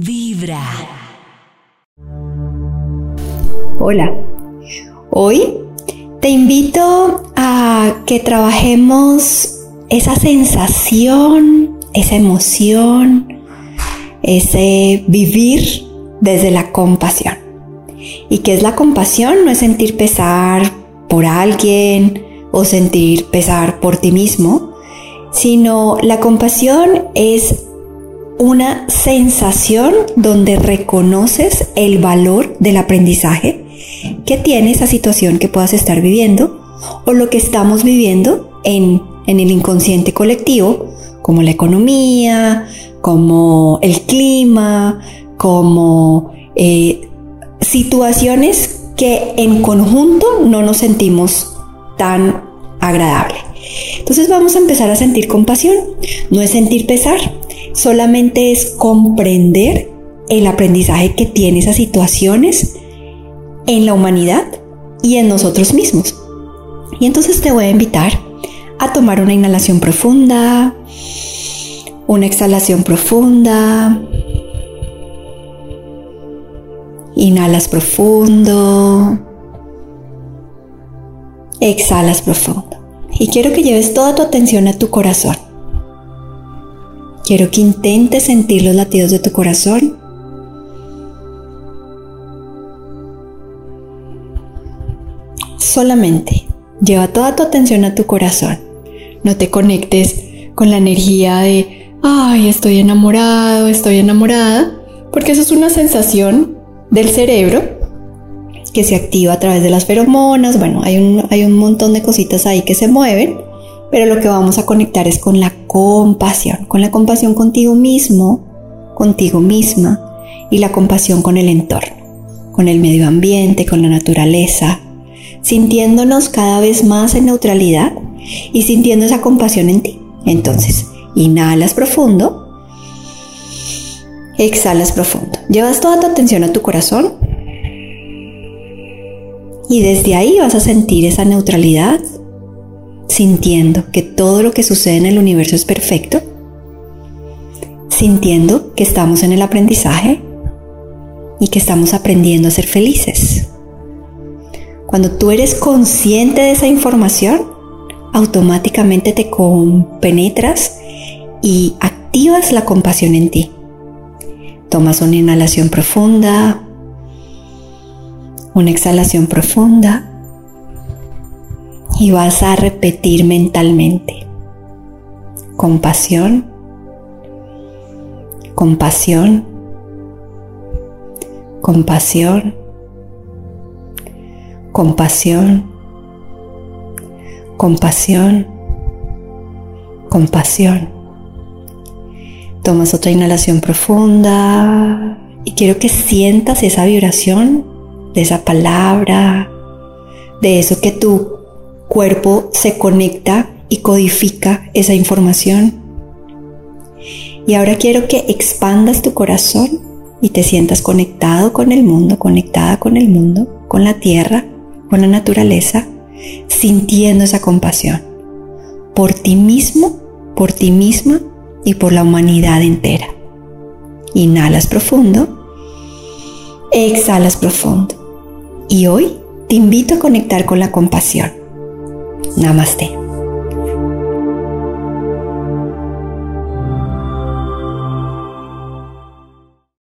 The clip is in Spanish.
Vibra. Hola. Hoy te invito a que trabajemos esa sensación, esa emoción, ese vivir desde la compasión. ¿Y qué es la compasión? No es sentir pesar por alguien o sentir pesar por ti mismo, sino la compasión es una sensación donde reconoces el valor del aprendizaje que tiene esa situación que puedas estar viviendo o lo que estamos viviendo en, el inconsciente colectivo, como la economía, como el clima, como eh, situaciones que en conjunto no nos sentimos tan agradable. Entonces vamos a empezar a sentir compasión. No es sentir pesar, solamente es comprender el aprendizaje que tiene esas situaciones en la humanidad y en nosotros mismos. Y entonces te voy a invitar a tomar una inhalación profunda, una exhalación profunda. Inhalas profundo. Exhalas profundo. Y quiero que lleves toda tu atención a tu corazón. Quiero que intentes sentir los latidos de tu corazón. Solamente lleva toda tu atención a tu corazón. No te conectes con la energía de, ay, estoy enamorado, estoy enamorada, porque eso es una sensación del cerebro que se activa a través de las feromonas. Bueno, hay un, hay un montón de cositas ahí que se mueven pero lo que vamos a conectar es con la compasión, con la compasión contigo mismo, contigo misma y la compasión con el entorno, con el medio ambiente, con la naturaleza, sintiéndonos cada vez más en neutralidad y sintiendo esa compasión en ti. Entonces, inhalas profundo, exhalas profundo. Llevas toda tu atención a tu corazón y desde ahí vas a sentir esa neutralidad sintiendo que todo lo que sucede en el universo es perfecto, sintiendo que estamos en el aprendizaje y que estamos aprendiendo a ser felices. Cuando tú eres consciente de esa información, automáticamente te penetras y activas la compasión en ti. Tomas una inhalación profunda, una exhalación profunda y vas a repetir mentalmente. Compasión, compasión, compasión, compasión, compasión, compasión. Tomas otra inhalación profunda y quiero que sientas esa vibración de esa palabra, de eso que tú cuerpo se conecta y codifica esa información. Y ahora quiero que expandas tu corazón y te sientas conectado con el mundo, conectada con el mundo, con la tierra, con la naturaleza, sintiendo esa compasión por ti mismo, por ti misma y por la humanidad entera. Inhalas profundo, exhalas profundo. Y hoy te invito a conectar con la compasión ナマステ。